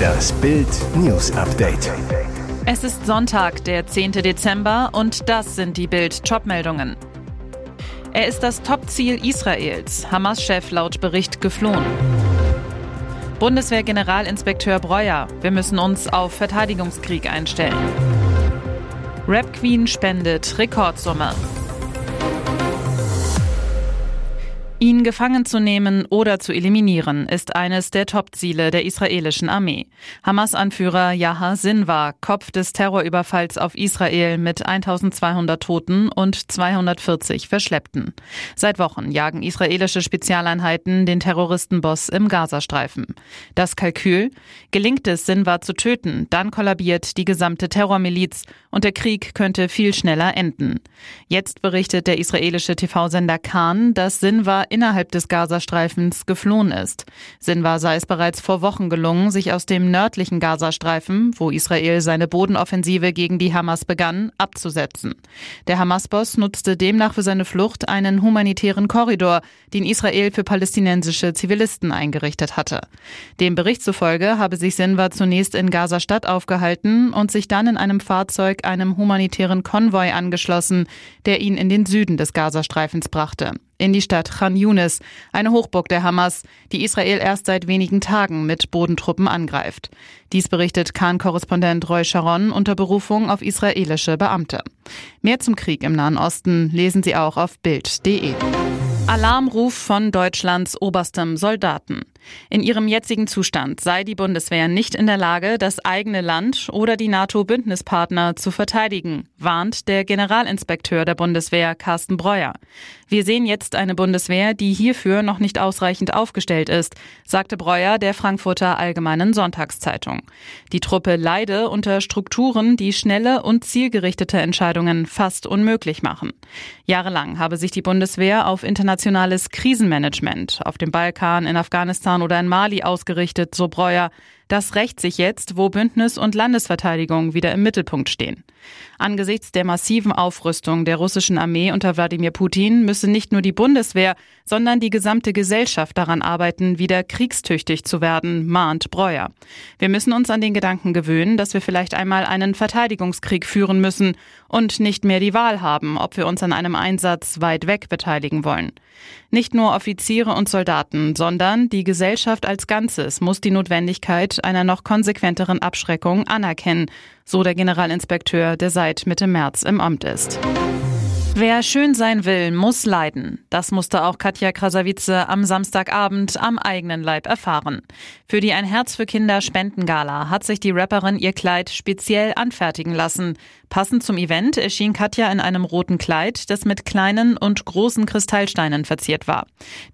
Das Bild News Update. Es ist Sonntag, der 10. Dezember und das sind die Bild Topmeldungen. Er ist das Topziel Israels, Hamas-Chef laut Bericht geflohen. Bundeswehr-Generalinspekteur Breuer, wir müssen uns auf Verteidigungskrieg einstellen. Rap Queen spendet Rekordsumme. Ihn gefangen zu nehmen oder zu eliminieren, ist eines der Top-Ziele der israelischen Armee. Hamas-Anführer Yahya Sinwar, Kopf des Terrorüberfalls auf Israel mit 1200 Toten und 240 Verschleppten. Seit Wochen jagen israelische Spezialeinheiten den Terroristenboss im Gazastreifen. Das Kalkül? Gelingt es, Sinwar zu töten, dann kollabiert die gesamte Terrormiliz und der Krieg könnte viel schneller enden. Jetzt berichtet der israelische TV-Sender Khan, dass Sinwar innerhalb des Gazastreifens geflohen ist. Sinwar sei es bereits vor Wochen gelungen, sich aus dem nördlichen Gazastreifen, wo Israel seine Bodenoffensive gegen die Hamas begann, abzusetzen. Der Hamas-Boss nutzte demnach für seine Flucht einen humanitären Korridor, den Israel für palästinensische Zivilisten eingerichtet hatte. Dem Bericht zufolge habe sich Sinwar zunächst in Gaza-Stadt aufgehalten und sich dann in einem Fahrzeug einem humanitären Konvoi angeschlossen, der ihn in den Süden des Gazastreifens brachte in die Stadt Khan Yunis, eine Hochburg der Hamas, die Israel erst seit wenigen Tagen mit Bodentruppen angreift. Dies berichtet Khan-Korrespondent Roy Sharon unter Berufung auf israelische Beamte. Mehr zum Krieg im Nahen Osten lesen Sie auch auf Bild.de. Alarmruf von Deutschlands oberstem Soldaten. In ihrem jetzigen Zustand sei die Bundeswehr nicht in der Lage, das eigene Land oder die NATO-Bündnispartner zu verteidigen, warnt der Generalinspekteur der Bundeswehr Carsten Breuer. Wir sehen jetzt eine Bundeswehr, die hierfür noch nicht ausreichend aufgestellt ist, sagte Breuer der Frankfurter Allgemeinen Sonntagszeitung. Die Truppe leide unter Strukturen, die schnelle und zielgerichtete Entscheidungen fast unmöglich machen. Jahrelang habe sich die Bundeswehr auf internationales Krisenmanagement auf dem Balkan, in Afghanistan Afghanistan oder in Mali ausgerichtet, so Breuer. Das rächt sich jetzt, wo Bündnis und Landesverteidigung wieder im Mittelpunkt stehen. Angesichts der massiven Aufrüstung der russischen Armee unter Wladimir Putin müsse nicht nur die Bundeswehr, sondern die gesamte Gesellschaft daran arbeiten, wieder kriegstüchtig zu werden, mahnt Breuer. Wir müssen uns an den Gedanken gewöhnen, dass wir vielleicht einmal einen Verteidigungskrieg führen müssen und nicht mehr die Wahl haben, ob wir uns an einem Einsatz weit weg beteiligen wollen. Nicht nur Offiziere und Soldaten, sondern die Gesellschaft als Ganzes muss die Notwendigkeit einer noch konsequenteren Abschreckung anerkennen, so der Generalinspekteur, der seit Mitte März im Amt ist. Wer schön sein will, muss leiden. Das musste auch Katja Krasavice am Samstagabend am eigenen Leib erfahren. Für die Ein Herz für Kinder Spendengala hat sich die Rapperin ihr Kleid speziell anfertigen lassen. Passend zum Event erschien Katja in einem roten Kleid, das mit kleinen und großen Kristallsteinen verziert war.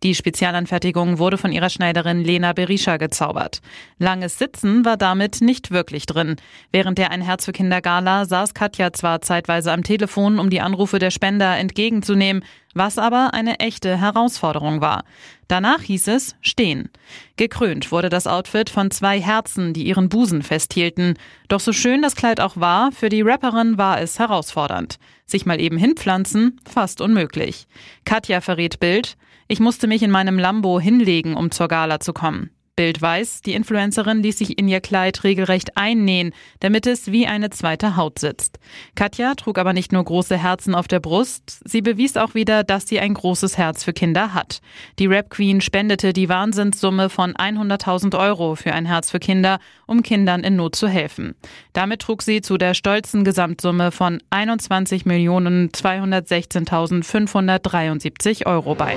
Die Spezialanfertigung wurde von ihrer Schneiderin Lena Berisha gezaubert. Langes Sitzen war damit nicht wirklich drin. Während der Ein Herz für Kinder Gala saß Katja zwar zeitweise am Telefon, um die Anrufe der Spender Spender entgegenzunehmen, was aber eine echte Herausforderung war. Danach hieß es stehen. Gekrönt wurde das Outfit von zwei Herzen, die ihren Busen festhielten. Doch so schön das Kleid auch war, für die Rapperin war es herausfordernd. Sich mal eben hinpflanzen, fast unmöglich. Katja verrät Bild, ich musste mich in meinem Lambo hinlegen, um zur Gala zu kommen. Bild weiß, die Influencerin ließ sich in ihr Kleid regelrecht einnähen, damit es wie eine zweite Haut sitzt. Katja trug aber nicht nur große Herzen auf der Brust, sie bewies auch wieder, dass sie ein großes Herz für Kinder hat. Die Rap Queen spendete die Wahnsinnssumme von 100.000 Euro für ein Herz für Kinder, um Kindern in Not zu helfen. Damit trug sie zu der stolzen Gesamtsumme von 21.216.573 Euro bei.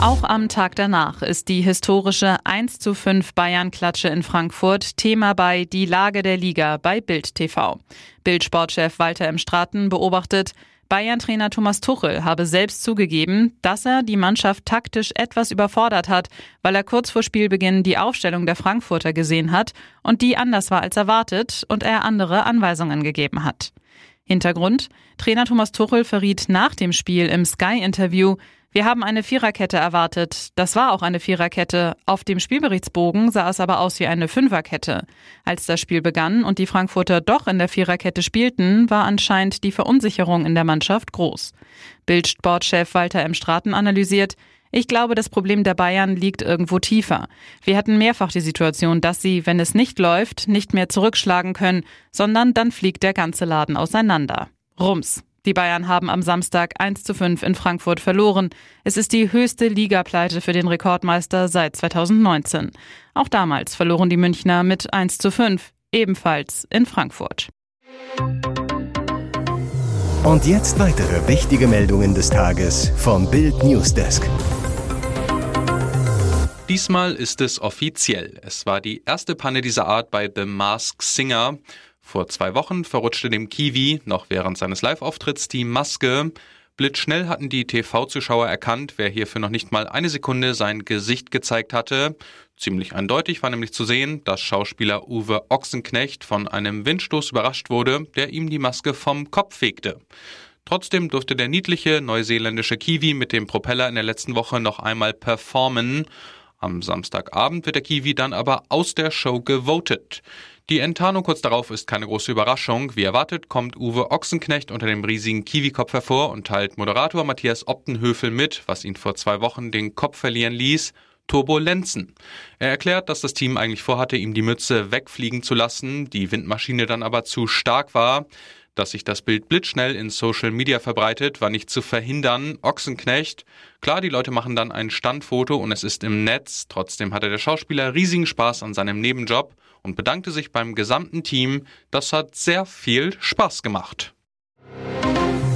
Auch am Tag danach ist die historische 1 zu 5 Bayern-Klatsche in Frankfurt Thema bei Die Lage der Liga bei Bild TV. Bild-Sportchef Walter M. Straten beobachtet, Bayern-Trainer Thomas Tuchel habe selbst zugegeben, dass er die Mannschaft taktisch etwas überfordert hat, weil er kurz vor Spielbeginn die Aufstellung der Frankfurter gesehen hat und die anders war als erwartet und er andere Anweisungen gegeben hat. Hintergrund? Trainer Thomas Tuchel verriet nach dem Spiel im Sky-Interview, wir haben eine Viererkette erwartet. Das war auch eine Viererkette. Auf dem Spielberichtsbogen sah es aber aus wie eine Fünferkette. Als das Spiel begann und die Frankfurter doch in der Viererkette spielten, war anscheinend die Verunsicherung in der Mannschaft groß. Bildsportchef Walter M. Straten analysiert, Ich glaube, das Problem der Bayern liegt irgendwo tiefer. Wir hatten mehrfach die Situation, dass sie, wenn es nicht läuft, nicht mehr zurückschlagen können, sondern dann fliegt der ganze Laden auseinander. Rums. Die Bayern haben am Samstag 1 zu 5 in Frankfurt verloren. Es ist die höchste Ligapleite für den Rekordmeister seit 2019. Auch damals verloren die Münchner mit 1 zu 5, ebenfalls in Frankfurt. Und jetzt weitere wichtige Meldungen des Tages vom Bild Newsdesk. Diesmal ist es offiziell. Es war die erste Panne dieser Art bei The Mask Singer. Vor zwei Wochen verrutschte dem Kiwi noch während seines Live-Auftritts die Maske. Blitzschnell hatten die TV-Zuschauer erkannt, wer hierfür noch nicht mal eine Sekunde sein Gesicht gezeigt hatte. Ziemlich eindeutig war nämlich zu sehen, dass Schauspieler Uwe Ochsenknecht von einem Windstoß überrascht wurde, der ihm die Maske vom Kopf fegte. Trotzdem durfte der niedliche neuseeländische Kiwi mit dem Propeller in der letzten Woche noch einmal performen. Am Samstagabend wird der Kiwi dann aber aus der Show gewotet. Die Enttarnung kurz darauf ist keine große Überraschung. Wie erwartet kommt Uwe Ochsenknecht unter dem riesigen Kiwi-Kopf hervor und teilt Moderator Matthias Optenhöfel mit, was ihn vor zwei Wochen den Kopf verlieren ließ. Turbulenzen. Er erklärt, dass das Team eigentlich vorhatte, ihm die Mütze wegfliegen zu lassen, die Windmaschine dann aber zu stark war. Dass sich das Bild blitzschnell in Social Media verbreitet, war nicht zu verhindern. Ochsenknecht. Klar, die Leute machen dann ein Standfoto und es ist im Netz. Trotzdem hatte der Schauspieler riesigen Spaß an seinem Nebenjob und bedankte sich beim gesamten Team. Das hat sehr viel Spaß gemacht.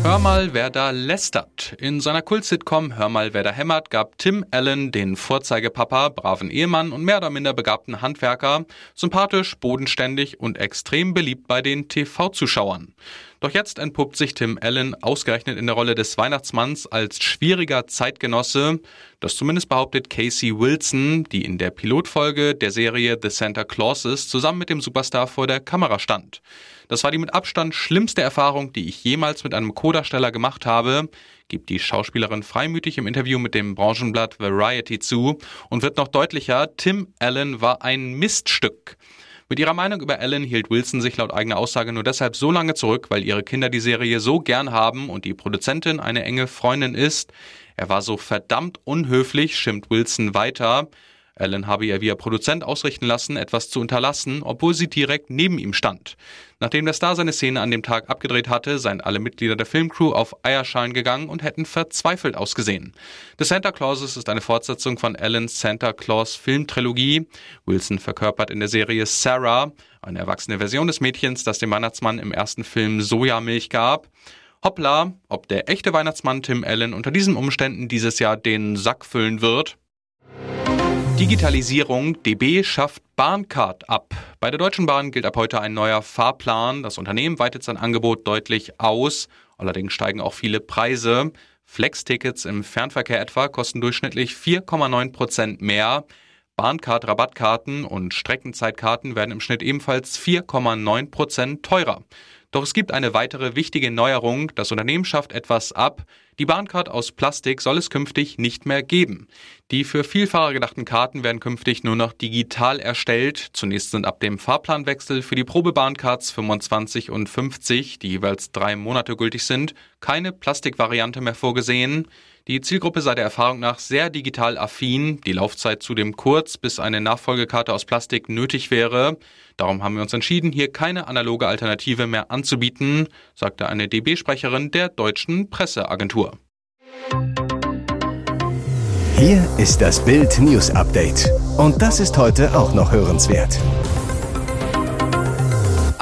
Hör mal, wer da lästert. In seiner Kult-Sitcom Hör mal, wer da hämmert gab Tim Allen den Vorzeigepapa, braven Ehemann und mehr oder minder begabten Handwerker, sympathisch, bodenständig und extrem beliebt bei den TV-Zuschauern. Doch jetzt entpuppt sich Tim Allen ausgerechnet in der Rolle des Weihnachtsmanns als schwieriger Zeitgenosse. Das zumindest behauptet Casey Wilson, die in der Pilotfolge der Serie The Santa Clauses zusammen mit dem Superstar vor der Kamera stand. Das war die mit Abstand schlimmste Erfahrung, die ich jemals mit einem Co-Darsteller gemacht habe, gibt die Schauspielerin freimütig im Interview mit dem Branchenblatt Variety zu und wird noch deutlicher, Tim Allen war ein Miststück. Mit ihrer Meinung über Ellen hielt Wilson sich laut eigener Aussage nur deshalb so lange zurück, weil ihre Kinder die Serie so gern haben und die Produzentin eine enge Freundin ist. Er war so verdammt unhöflich, schimpft Wilson weiter. Alan habe ihr via Produzent ausrichten lassen, etwas zu unterlassen, obwohl sie direkt neben ihm stand. Nachdem der Star seine Szene an dem Tag abgedreht hatte, seien alle Mitglieder der Filmcrew auf Eierschein gegangen und hätten verzweifelt ausgesehen. The Santa Clauses ist eine Fortsetzung von Allens Santa Claus Filmtrilogie. Wilson verkörpert in der Serie Sarah, eine erwachsene Version des Mädchens, das dem Weihnachtsmann im ersten Film Sojamilch gab. Hoppla, ob der echte Weihnachtsmann Tim Allen unter diesen Umständen dieses Jahr den Sack füllen wird? Digitalisierung. DB schafft Bahncard ab. Bei der Deutschen Bahn gilt ab heute ein neuer Fahrplan. Das Unternehmen weitet sein Angebot deutlich aus. Allerdings steigen auch viele Preise. Flex-Tickets im Fernverkehr etwa kosten durchschnittlich 4,9 Prozent mehr. Bahncard-Rabattkarten und Streckenzeitkarten werden im Schnitt ebenfalls 4,9 Prozent teurer. Doch es gibt eine weitere wichtige Neuerung. Das Unternehmen schafft etwas ab. Die Bahncard aus Plastik soll es künftig nicht mehr geben. Die für Vielfahrer gedachten Karten werden künftig nur noch digital erstellt. Zunächst sind ab dem Fahrplanwechsel für die Probebahncards 25 und 50, die jeweils drei Monate gültig sind, keine Plastikvariante mehr vorgesehen. Die Zielgruppe sei der Erfahrung nach sehr digital affin, die Laufzeit zudem kurz, bis eine Nachfolgekarte aus Plastik nötig wäre. Darum haben wir uns entschieden, hier keine analoge Alternative mehr anzubieten, sagte eine DB-Sprecherin der deutschen Presseagentur. Hier ist das Bild News Update. Und das ist heute auch noch hörenswert.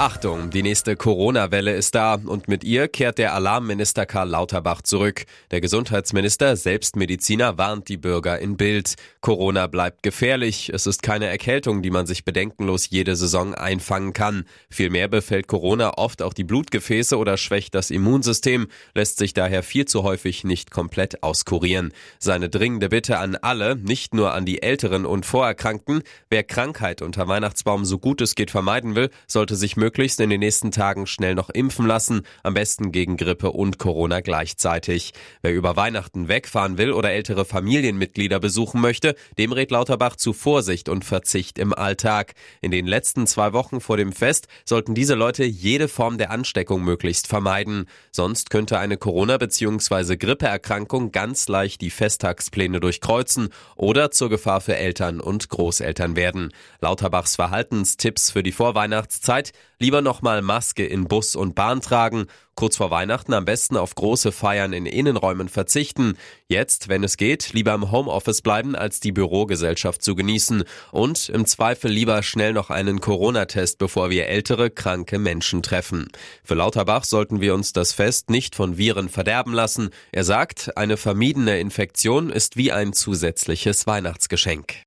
Achtung, die nächste Corona-Welle ist da und mit ihr kehrt der Alarmminister Karl Lauterbach zurück. Der Gesundheitsminister, selbst Mediziner, warnt die Bürger in Bild. Corona bleibt gefährlich. Es ist keine Erkältung, die man sich bedenkenlos jede Saison einfangen kann. Vielmehr befällt Corona oft auch die Blutgefäße oder schwächt das Immunsystem, lässt sich daher viel zu häufig nicht komplett auskurieren. Seine dringende Bitte an alle, nicht nur an die Älteren und Vorerkrankten, wer Krankheit unter Weihnachtsbaum so gut es geht vermeiden will, sollte sich möglichst möglichst in den nächsten Tagen schnell noch impfen lassen, am besten gegen Grippe und Corona gleichzeitig. Wer über Weihnachten wegfahren will oder ältere Familienmitglieder besuchen möchte, dem rät Lauterbach zu Vorsicht und Verzicht im Alltag. In den letzten zwei Wochen vor dem Fest sollten diese Leute jede Form der Ansteckung möglichst vermeiden. Sonst könnte eine Corona- bzw. Grippeerkrankung ganz leicht die Festtagspläne durchkreuzen oder zur Gefahr für Eltern und Großeltern werden. Lauterbachs Verhaltenstipps für die Vorweihnachtszeit lieber nochmal Maske in Bus und Bahn tragen, kurz vor Weihnachten am besten auf große Feiern in Innenräumen verzichten, jetzt, wenn es geht, lieber im Homeoffice bleiben, als die Bürogesellschaft zu genießen und im Zweifel lieber schnell noch einen Corona-Test, bevor wir ältere, kranke Menschen treffen. Für Lauterbach sollten wir uns das Fest nicht von Viren verderben lassen. Er sagt, eine vermiedene Infektion ist wie ein zusätzliches Weihnachtsgeschenk.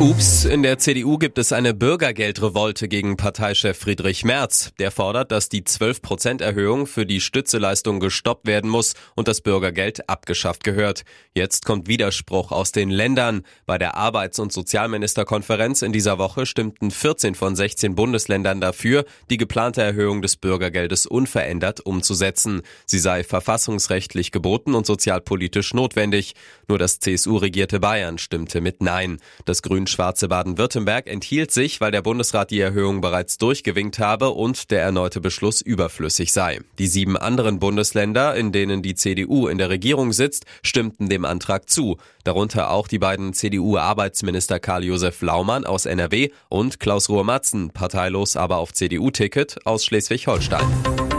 Ups, in der CDU gibt es eine Bürgergeldrevolte gegen Parteichef Friedrich Merz. Der fordert, dass die 12%-Erhöhung für die Stützeleistung gestoppt werden muss und das Bürgergeld abgeschafft gehört. Jetzt kommt Widerspruch aus den Ländern. Bei der Arbeits- und Sozialministerkonferenz in dieser Woche stimmten 14 von 16 Bundesländern dafür, die geplante Erhöhung des Bürgergeldes unverändert umzusetzen. Sie sei verfassungsrechtlich geboten und sozialpolitisch notwendig. Nur das CSU-regierte Bayern stimmte mit Nein. Das Grün schwarze Baden-Württemberg enthielt sich, weil der Bundesrat die Erhöhung bereits durchgewinkt habe und der erneute Beschluss überflüssig sei. Die sieben anderen Bundesländer, in denen die CDU in der Regierung sitzt, stimmten dem Antrag zu, darunter auch die beiden CDU-Arbeitsminister Karl-Josef Laumann aus NRW und Klaus Ruhr-Matzen, parteilos aber auf CDU-Ticket aus Schleswig-Holstein.